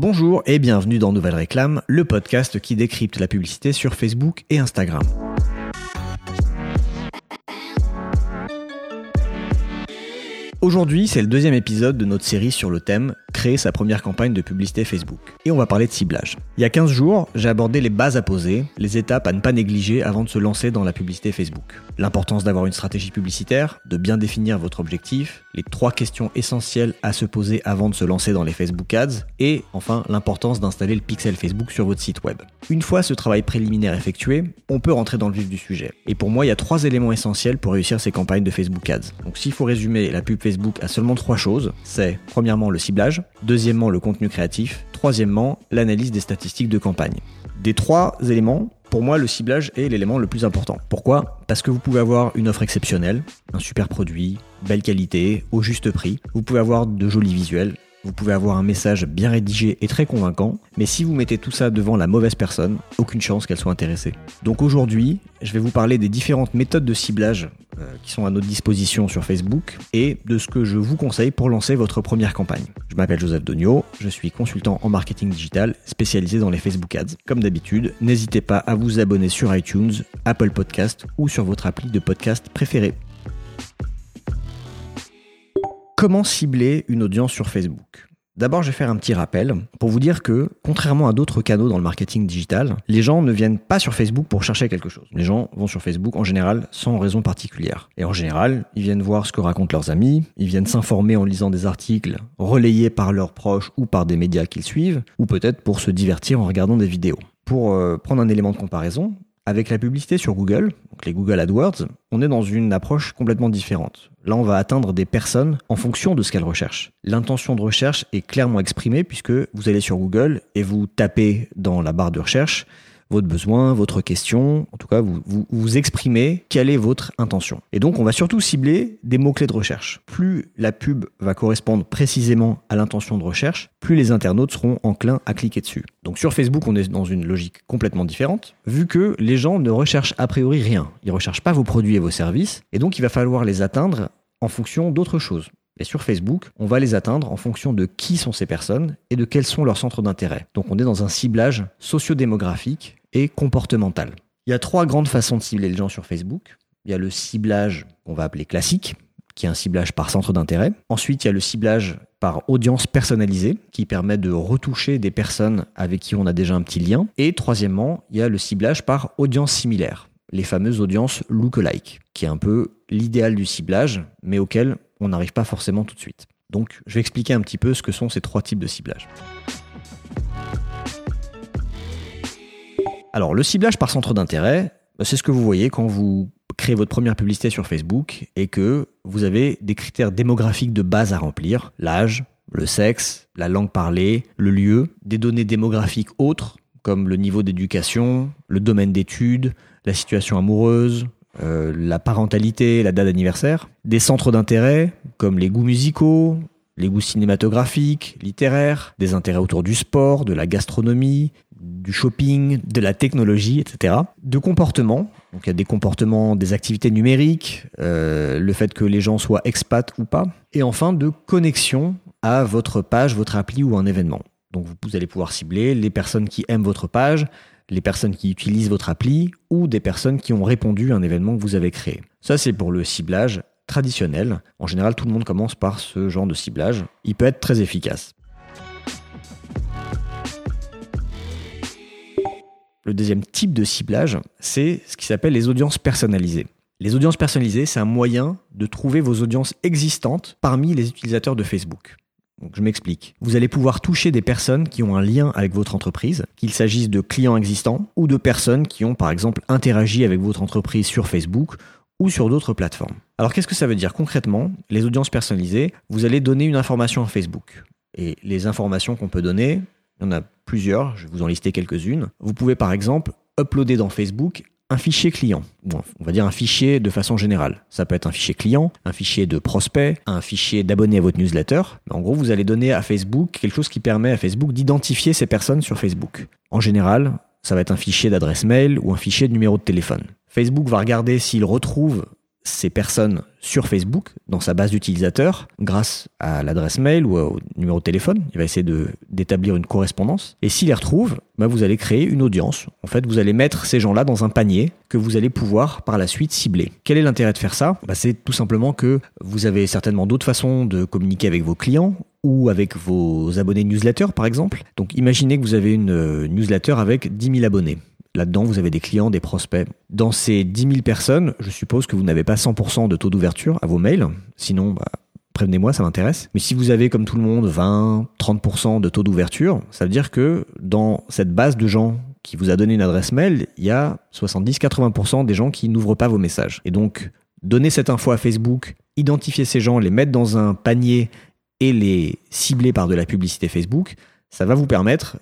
Bonjour et bienvenue dans Nouvelle Réclame, le podcast qui décrypte la publicité sur Facebook et Instagram. Aujourd'hui, c'est le deuxième épisode de notre série sur le thème Créer sa première campagne de publicité Facebook. Et on va parler de ciblage. Il y a 15 jours, j'ai abordé les bases à poser, les étapes à ne pas négliger avant de se lancer dans la publicité Facebook. L'importance d'avoir une stratégie publicitaire, de bien définir votre objectif, les trois questions essentielles à se poser avant de se lancer dans les Facebook Ads, et enfin l'importance d'installer le pixel Facebook sur votre site web. Une fois ce travail préliminaire effectué, on peut rentrer dans le vif du sujet. Et pour moi, il y a trois éléments essentiels pour réussir ces campagnes de Facebook Ads. Donc s'il faut résumer la pub Facebook à seulement trois choses, c'est premièrement le ciblage, deuxièmement le contenu créatif, troisièmement l'analyse des statistiques de campagne. Des trois éléments, pour moi, le ciblage est l'élément le plus important. Pourquoi? Parce que vous pouvez avoir une offre exceptionnelle, un super produit, belle qualité, au juste prix. Vous pouvez avoir de jolis visuels, vous pouvez avoir un message bien rédigé et très convaincant, mais si vous mettez tout ça devant la mauvaise personne, aucune chance qu'elle soit intéressée. Donc aujourd'hui, je vais vous parler des différentes méthodes de ciblage qui sont à notre disposition sur Facebook et de ce que je vous conseille pour lancer votre première campagne. Je m'appelle Joseph Donio, je suis consultant en marketing digital spécialisé dans les Facebook Ads. Comme d'habitude, n'hésitez pas à vous abonner sur iTunes, Apple Podcast ou sur votre appli de podcast préférée. Comment cibler une audience sur Facebook? D'abord, je vais faire un petit rappel pour vous dire que, contrairement à d'autres canaux dans le marketing digital, les gens ne viennent pas sur Facebook pour chercher quelque chose. Les gens vont sur Facebook en général sans raison particulière. Et en général, ils viennent voir ce que racontent leurs amis, ils viennent s'informer en lisant des articles relayés par leurs proches ou par des médias qu'ils suivent, ou peut-être pour se divertir en regardant des vidéos. Pour euh, prendre un élément de comparaison, avec la publicité sur Google, donc les Google AdWords, on est dans une approche complètement différente. Là, on va atteindre des personnes en fonction de ce qu'elles recherchent. L'intention de recherche est clairement exprimée puisque vous allez sur Google et vous tapez dans la barre de recherche votre besoin, votre question. En tout cas, vous, vous, exprimez quelle est votre intention. Et donc, on va surtout cibler des mots-clés de recherche. Plus la pub va correspondre précisément à l'intention de recherche, plus les internautes seront enclins à cliquer dessus. Donc sur Facebook, on est dans une logique complètement différente, vu que les gens ne recherchent a priori rien. Ils recherchent pas vos produits et vos services, et donc il va falloir les atteindre en fonction d'autres choses. Et sur Facebook, on va les atteindre en fonction de qui sont ces personnes et de quels sont leurs centres d'intérêt. Donc on est dans un ciblage sociodémographique et comportemental. Il y a trois grandes façons de cibler les gens sur Facebook. Il y a le ciblage qu'on va appeler classique, qui est un ciblage par centre d'intérêt. Ensuite, il y a le ciblage par audience personnalisée, qui permet de retoucher des personnes avec qui on a déjà un petit lien. Et troisièmement, il y a le ciblage par audience similaire, les fameuses audiences lookalike, qui est un peu l'idéal du ciblage, mais auquel on n'arrive pas forcément tout de suite. Donc, je vais expliquer un petit peu ce que sont ces trois types de ciblage. Alors, le ciblage par centre d'intérêt, bah, c'est ce que vous voyez quand vous créez votre première publicité sur Facebook et que vous avez des critères démographiques de base à remplir, l'âge, le sexe, la langue parlée, le lieu, des données démographiques autres comme le niveau d'éducation, le domaine d'études, la situation amoureuse, euh, la parentalité, la date d'anniversaire, des centres d'intérêt comme les goûts musicaux, les goûts cinématographiques, littéraires, des intérêts autour du sport, de la gastronomie, du shopping, de la technologie, etc. De comportements, donc il y a des comportements, des activités numériques, euh, le fait que les gens soient expats ou pas, et enfin de connexion à votre page, votre appli ou un événement. Donc vous allez pouvoir cibler les personnes qui aiment votre page, les personnes qui utilisent votre appli ou des personnes qui ont répondu à un événement que vous avez créé. Ça c'est pour le ciblage traditionnel. En général, tout le monde commence par ce genre de ciblage. Il peut être très efficace. Le deuxième type de ciblage, c'est ce qui s'appelle les audiences personnalisées. Les audiences personnalisées, c'est un moyen de trouver vos audiences existantes parmi les utilisateurs de Facebook. Donc je m'explique. Vous allez pouvoir toucher des personnes qui ont un lien avec votre entreprise, qu'il s'agisse de clients existants ou de personnes qui ont par exemple interagi avec votre entreprise sur Facebook ou sur d'autres plateformes. Alors qu'est-ce que ça veut dire concrètement? Les audiences personnalisées, vous allez donner une information à Facebook. Et les informations qu'on peut donner, il y en a plusieurs, je vais vous en lister quelques-unes. Vous pouvez par exemple uploader dans Facebook un fichier client, on va dire un fichier de façon générale. Ça peut être un fichier client, un fichier de prospect, un fichier d'abonnés à votre newsletter. En gros, vous allez donner à Facebook quelque chose qui permet à Facebook d'identifier ces personnes sur Facebook. En général, ça va être un fichier d'adresse mail ou un fichier de numéro de téléphone. Facebook va regarder s'il retrouve ces personnes sur Facebook, dans sa base d'utilisateurs, grâce à l'adresse mail ou au numéro de téléphone. Il va essayer d'établir une correspondance. Et s'il les retrouve, bah, vous allez créer une audience. En fait, vous allez mettre ces gens-là dans un panier que vous allez pouvoir par la suite cibler. Quel est l'intérêt de faire ça? Bah, C'est tout simplement que vous avez certainement d'autres façons de communiquer avec vos clients ou avec vos abonnés newsletter par exemple. Donc imaginez que vous avez une euh, newsletter avec 10 000 abonnés. Là-dedans, vous avez des clients, des prospects. Dans ces 10 000 personnes, je suppose que vous n'avez pas 100% de taux d'ouverture à vos mails. Sinon, bah, prévenez-moi, ça m'intéresse. Mais si vous avez, comme tout le monde, 20, 30% de taux d'ouverture, ça veut dire que dans cette base de gens qui vous a donné une adresse mail, il y a 70-80% des gens qui n'ouvrent pas vos messages. Et donc, donner cette info à Facebook, identifier ces gens, les mettre dans un panier et les cibler par de la publicité Facebook, ça va vous permettre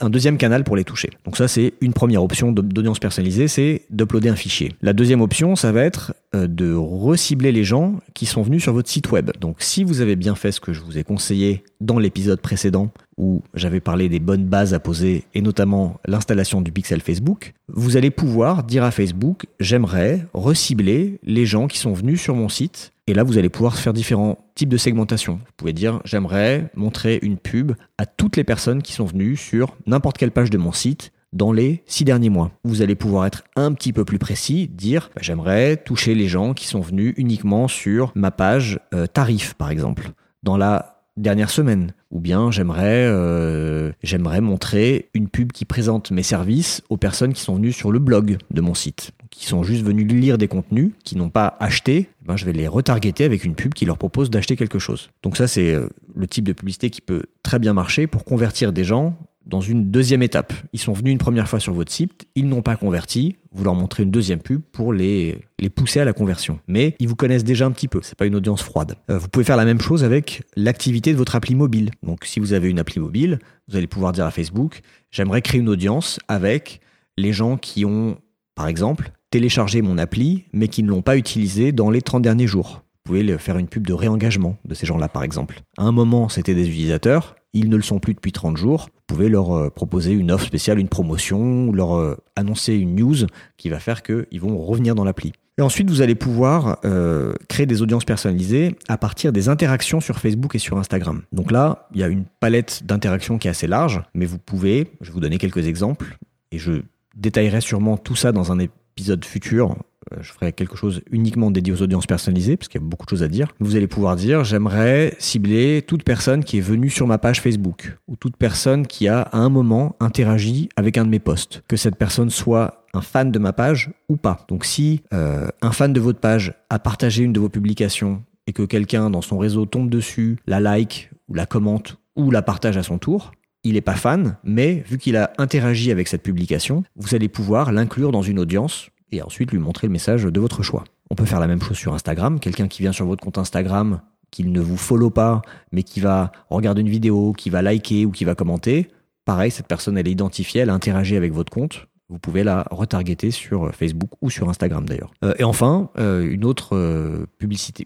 un deuxième canal pour les toucher. Donc ça, c'est une première option d'audience personnalisée, c'est d'uploader un fichier. La deuxième option, ça va être euh, de recibler les gens qui sont venus sur votre site web. Donc si vous avez bien fait ce que je vous ai conseillé dans l'épisode précédent, où j'avais parlé des bonnes bases à poser et notamment l'installation du pixel Facebook, vous allez pouvoir dire à Facebook, j'aimerais recibler les gens qui sont venus sur mon site et là, vous allez pouvoir faire différents types de segmentation. Vous pouvez dire, j'aimerais montrer une pub à toutes les personnes qui sont venues sur n'importe quelle page de mon site dans les six derniers mois. Vous allez pouvoir être un petit peu plus précis, dire, bah, j'aimerais toucher les gens qui sont venus uniquement sur ma page euh, tarif, par exemple, dans la dernière semaine. Ou bien j'aimerais euh, j'aimerais montrer une pub qui présente mes services aux personnes qui sont venues sur le blog de mon site qui sont juste venus lire des contenus, qui n'ont pas acheté, eh ben je vais les retargeter avec une pub qui leur propose d'acheter quelque chose. Donc ça, c'est euh, le type de publicité qui peut très bien marcher pour convertir des gens dans une deuxième étape. Ils sont venus une première fois sur votre site, ils n'ont pas converti, vous leur montrez une deuxième pub pour les, pousser à la conversion. Mais ils vous connaissent déjà un petit peu, c'est pas une audience froide. Euh, vous pouvez faire la même chose avec l'activité de votre appli mobile. Donc si vous avez une appli mobile, vous allez pouvoir dire à Facebook, j'aimerais créer une audience avec les gens qui ont, par exemple, télécharger mon appli, mais qui ne l'ont pas utilisé dans les 30 derniers jours. Vous pouvez faire une pub de réengagement de ces gens-là, par exemple. À un moment, c'était des utilisateurs, ils ne le sont plus depuis 30 jours. Vous pouvez leur euh, proposer une offre spéciale, une promotion, leur euh, annoncer une news qui va faire qu'ils vont revenir dans l'appli. Et ensuite, vous allez pouvoir euh, créer des audiences personnalisées à partir des interactions sur Facebook et sur Instagram. Donc là, il y a une palette d'interactions qui est assez large, mais vous pouvez, je vais vous donner quelques exemples, et je détaillerai sûrement tout ça dans un épisode futur, je ferai quelque chose uniquement dédié aux audiences personnalisées, parce qu'il y a beaucoup de choses à dire. Vous allez pouvoir dire, j'aimerais cibler toute personne qui est venue sur ma page Facebook, ou toute personne qui a à un moment interagi avec un de mes posts. Que cette personne soit un fan de ma page ou pas. Donc si euh, un fan de votre page a partagé une de vos publications et que quelqu'un dans son réseau tombe dessus, la like ou la commente ou la partage à son tour, il n'est pas fan, mais vu qu'il a interagi avec cette publication, vous allez pouvoir l'inclure dans une audience et ensuite lui montrer le message de votre choix. On peut faire la même chose sur Instagram. Quelqu'un qui vient sur votre compte Instagram, qui ne vous follow pas, mais qui va regarder une vidéo, qui va liker ou qui va commenter, pareil, cette personne, elle est identifiée, elle a interagi avec votre compte. Vous pouvez la retargeter sur Facebook ou sur Instagram d'ailleurs. Euh, et enfin, euh, une autre euh, publicité,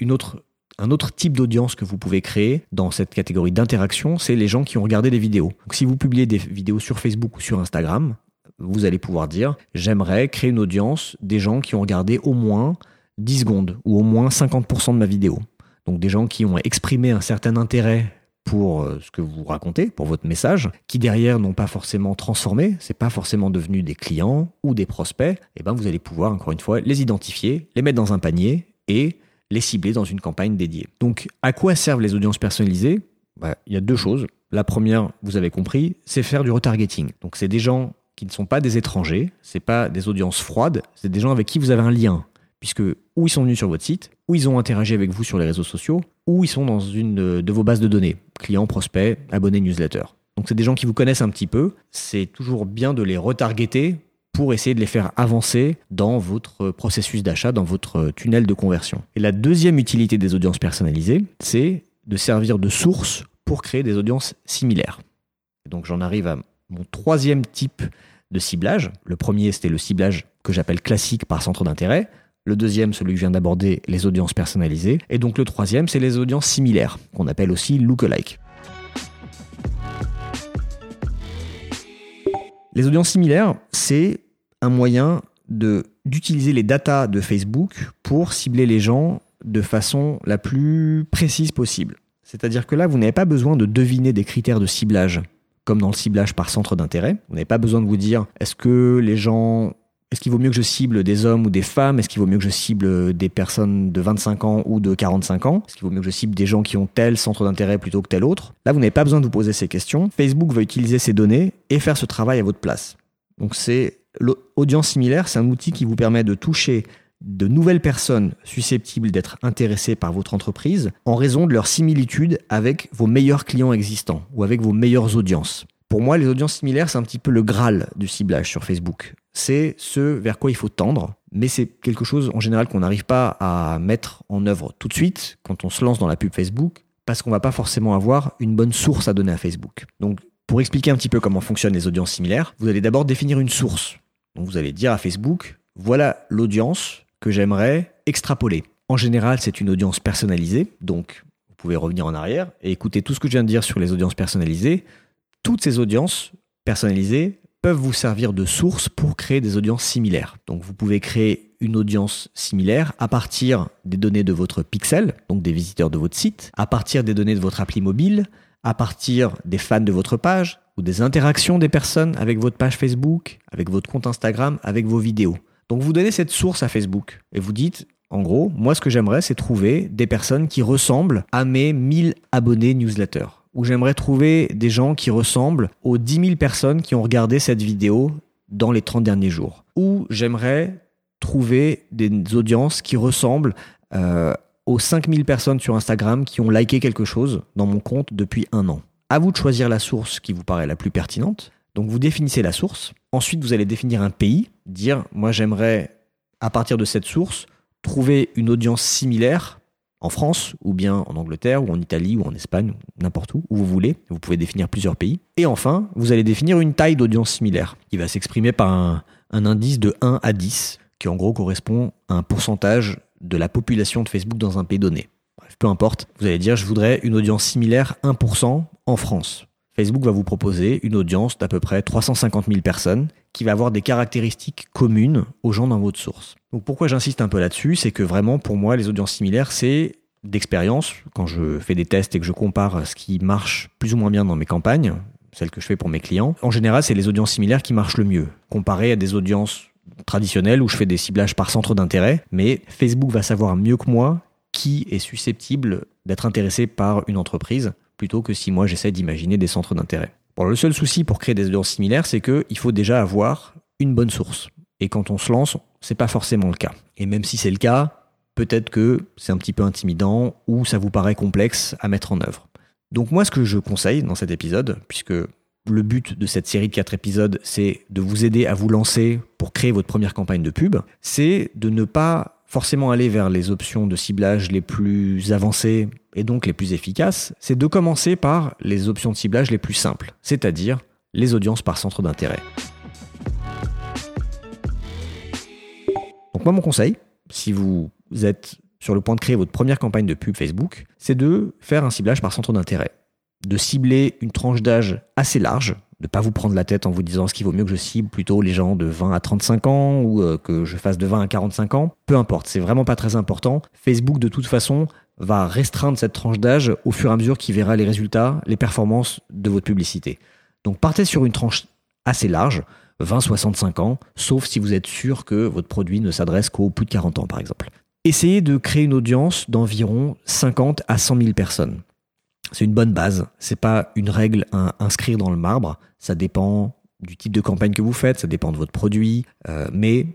un autre type d'audience que vous pouvez créer dans cette catégorie d'interaction, c'est les gens qui ont regardé des vidéos. Donc si vous publiez des vidéos sur Facebook ou sur Instagram, vous allez pouvoir dire j'aimerais créer une audience des gens qui ont regardé au moins 10 secondes ou au moins 50% de ma vidéo. Donc des gens qui ont exprimé un certain intérêt pour euh, ce que vous racontez, pour votre message, qui derrière n'ont pas forcément transformé, c'est pas forcément devenu des clients ou des prospects, et eh ben vous allez pouvoir encore une fois les identifier, les mettre dans un panier et les cibler dans une campagne dédiée. Donc, à quoi servent les audiences personnalisées? Bah, Il y a deux choses. La première, vous avez compris, c'est faire du retargeting. Donc, c'est des gens qui ne sont pas des étrangers, c'est pas des audiences froides, c'est des gens avec qui vous avez un lien, puisque ou ils sont venus sur votre site, ou ils ont interagi avec vous sur les réseaux sociaux, ou ils sont dans une de vos bases de données, clients, prospects, abonnés, newsletter. Donc c'est des gens qui vous connaissent un petit peu, c'est toujours bien de les retargeter pour essayer de les faire avancer dans votre processus d'achat, dans votre tunnel de conversion. Et la deuxième utilité des audiences personnalisées, c'est de servir de source pour créer des audiences similaires. donc j'en arrive à mon troisième type de ciblage. Le premier, c'était le ciblage que j'appelle classique par centre d'intérêt. Le deuxième, celui que je viens d'aborder, les audiences personnalisées. Et donc le troisième, c'est les audiences similaires, qu'on appelle aussi lookalike. Les audiences similaires, c'est un moyen d'utiliser les datas de Facebook pour cibler les gens de façon la plus précise possible. C'est-à-dire que là, vous n'avez pas besoin de deviner des critères de ciblage, comme dans le ciblage par centre d'intérêt. Vous n'avez pas besoin de vous dire est-ce que les gens est-ce qu'il vaut mieux que je cible des hommes ou des femmes? Est-ce qu'il vaut mieux que je cible des personnes de 25 ans ou de 45 ans? Est-ce qu'il vaut mieux que je cible des gens qui ont tel centre d'intérêt plutôt que tel autre? Là, vous n'avez pas besoin de vous poser ces questions. Facebook va utiliser ces données et faire ce travail à votre place. Donc c'est l'audience similaire, c'est un outil qui vous permet de toucher de nouvelles personnes susceptibles d'être intéressées par votre entreprise en raison de leur similitude avec vos meilleurs clients existants ou avec vos meilleures audiences. Pour moi, les audiences similaires, c'est un petit peu le graal du ciblage sur Facebook. C'est ce vers quoi il faut tendre, mais c'est quelque chose en général qu'on n'arrive pas à mettre en œuvre tout de suite quand on se lance dans la pub Facebook, parce qu'on va pas forcément avoir une bonne source à donner à Facebook. Donc, pour expliquer un petit peu comment fonctionnent les audiences similaires, vous allez d'abord définir une source. Donc, vous allez dire à Facebook, voilà l'audience que j'aimerais extrapoler. En général, c'est une audience personnalisée, donc vous pouvez revenir en arrière et écouter tout ce que je viens de dire sur les audiences personnalisées toutes ces audiences personnalisées peuvent vous servir de source pour créer des audiences similaires. Donc vous pouvez créer une audience similaire à partir des données de votre pixel, donc des visiteurs de votre site, à partir des données de votre appli mobile, à partir des fans de votre page ou des interactions des personnes avec votre page Facebook, avec votre compte Instagram, avec vos vidéos. Donc vous donnez cette source à Facebook et vous dites, en gros, moi ce que j'aimerais c'est trouver des personnes qui ressemblent à mes 1000 abonnés newsletter où j'aimerais trouver des gens qui ressemblent aux 10 000 personnes qui ont regardé cette vidéo dans les 30 derniers jours. Ou j'aimerais trouver des audiences qui ressemblent euh, aux 5000 personnes sur Instagram qui ont liké quelque chose dans mon compte depuis un an. À vous de choisir la source qui vous paraît la plus pertinente. Donc vous définissez la source. Ensuite, vous allez définir un pays, dire moi j'aimerais à partir de cette source trouver une audience similaire en France, ou bien en Angleterre, ou en Italie, ou en Espagne, n'importe où, où vous voulez. Vous pouvez définir plusieurs pays. Et enfin, vous allez définir une taille d'audience similaire, qui va s'exprimer par un, indice de 1 à 10, qui en gros correspond à un pourcentage de la population de Facebook dans un pays donné. Bref, peu importe, vous allez dire je voudrais une audience similaire 1% en France. Facebook va vous proposer une audience d'à peu près 350 000 personnes qui va avoir des caractéristiques communes aux gens dans votre source. Donc pourquoi j'insiste un peu là-dessus, c'est que vraiment pour moi les audiences similaires c'est d'expérience quand je fais des tests et que je compare ce qui marche plus ou moins bien dans mes campagnes, celles que je fais pour mes clients. En général, c'est les audiences similaires qui marchent le mieux comparé à des audiences traditionnelles où je fais des ciblages par centre d'intérêt, mais Facebook va savoir mieux que moi qui est susceptible d'être intéressé par une entreprise plutôt que si moi j'essaie d'imaginer des centres d'intérêt. Bon, le seul souci pour créer des audiences similaires, c'est qu'il faut déjà avoir une bonne source. Et quand on se lance, c'est pas forcément le cas. Et même si c'est le cas, peut-être que c'est un petit peu intimidant ou ça vous paraît complexe à mettre en œuvre. Donc moi, ce que je conseille dans cet épisode, puisque le but de cette série de quatre épisodes, c'est de vous aider à vous lancer pour créer votre première campagne de pub, c'est de ne pas forcément aller vers les options de ciblage les plus avancées et donc les plus efficaces, c'est de commencer par les options de ciblage les plus simples, c'est-à-dire les audiences par centre d'intérêt. Donc moi mon conseil, si vous êtes sur le point de créer votre première campagne de pub Facebook, c'est de faire un ciblage par centre d'intérêt, de cibler une tranche d'âge assez large, de pas vous prendre la tête en vous disant ce qu'il vaut mieux que je cible plutôt les gens de 20 à 35 ans ou euh, que je fasse de 20 à 45 ans. Peu importe, c'est vraiment pas très important. Facebook de toute façon va restreindre cette tranche d'âge au fur et à mesure qu'il verra les résultats, les performances de votre publicité. Donc partez sur une tranche assez large, 20-65 ans, sauf si vous êtes sûr que votre produit ne s'adresse qu'aux plus de 40 ans par exemple. Essayez de créer une audience d'environ 50 à 100 000 personnes c'est une bonne base. C'est pas une règle à inscrire dans le marbre. Ça dépend du type de campagne que vous faites, ça dépend de votre produit, euh, mais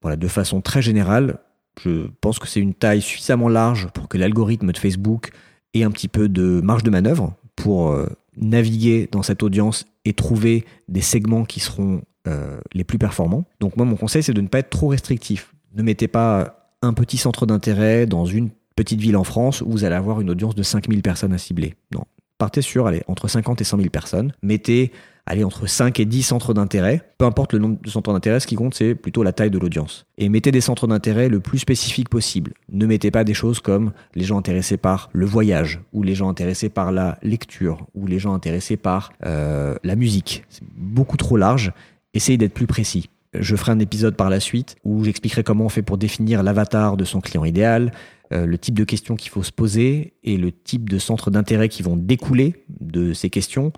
voilà, de façon très générale, je pense que c'est une taille suffisamment large pour que l'algorithme de Facebook ait un petit peu de marge de manœuvre pour euh, naviguer dans cette audience et trouver des segments qui seront euh, les plus performants. Donc moi, mon conseil, c'est de ne pas être trop restrictif. Ne mettez pas un petit centre d'intérêt dans une petite ville en France où vous allez avoir une audience de 5000 personnes à cibler. Non. Partez sur, allez, entre 50 et 100 000 personnes. Mettez, allez, entre 5 et 10 centres d'intérêt. Peu importe le nombre de centres d'intérêt, ce qui compte, c'est plutôt la taille de l'audience. Et mettez des centres d'intérêt le plus spécifiques possible. Ne mettez pas des choses comme les gens intéressés par le voyage, ou les gens intéressés par la lecture, ou les gens intéressés par euh, la musique. C'est beaucoup trop large. Essayez d'être plus précis. Je ferai un épisode par la suite où j'expliquerai comment on fait pour définir l'avatar de son client idéal, le type de questions qu'il faut se poser et le type de centres d'intérêt qui vont découler de ces questions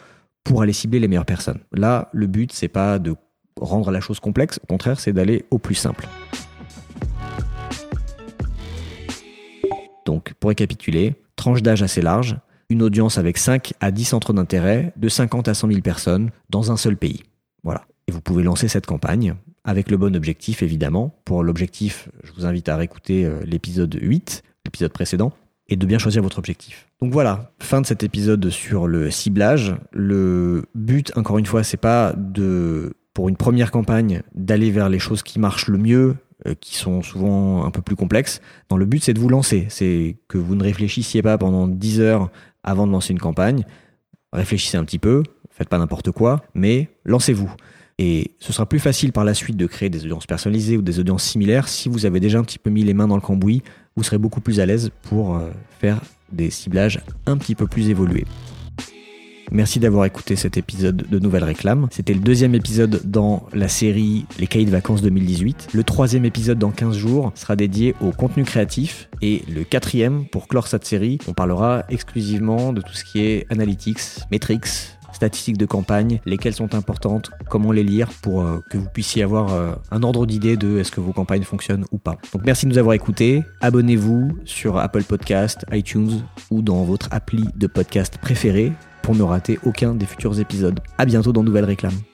pour aller cibler les meilleures personnes. Là, le but, c'est pas de rendre la chose complexe, au contraire, c'est d'aller au plus simple. Donc, pour récapituler, tranche d'âge assez large, une audience avec 5 à 10 centres d'intérêt, de 50 à 100 000 personnes, dans un seul pays. Voilà. Et vous pouvez lancer cette campagne avec le bon objectif, évidemment. Pour l'objectif, je vous invite à réécouter euh, l'épisode 8, l'épisode précédent, et de bien choisir votre objectif. Donc voilà, fin de cet épisode sur le ciblage. Le but, encore une fois, c'est pas de, pour une première campagne, d'aller vers les choses qui marchent le mieux, euh, qui sont souvent un peu plus complexes. Non, le but, c'est de vous lancer. C'est que vous ne réfléchissiez pas pendant 10 heures avant de lancer une campagne. Réfléchissez un petit peu, faites pas n'importe quoi, mais lancez-vous. Et ce sera plus facile par la suite de créer des audiences personnalisées ou des audiences similaires si vous avez déjà un petit peu mis les mains dans le cambouis. Vous serez beaucoup plus à l'aise pour euh, faire des ciblages un petit peu plus évolués. Merci d'avoir écouté cet épisode de Nouvelle Réclame. C'était le deuxième épisode dans la série Les cahiers de vacances 2018. Le troisième épisode dans 15 jours sera dédié au contenu créatif. Et le quatrième, pour clore cette série, on parlera exclusivement de tout ce qui est analytics, metrics, statistiques de campagne, lesquelles sont importantes, comment les lire pour euh, que vous puissiez avoir euh, un ordre d'idée de est-ce que vos campagnes fonctionnent ou pas. Donc merci de nous avoir écoutés. Abonnez-vous sur Apple Podcast, iTunes ou dans votre appli de podcast préféré pour ne rater aucun des futurs épisodes. À bientôt dans Nouvelle Réclame.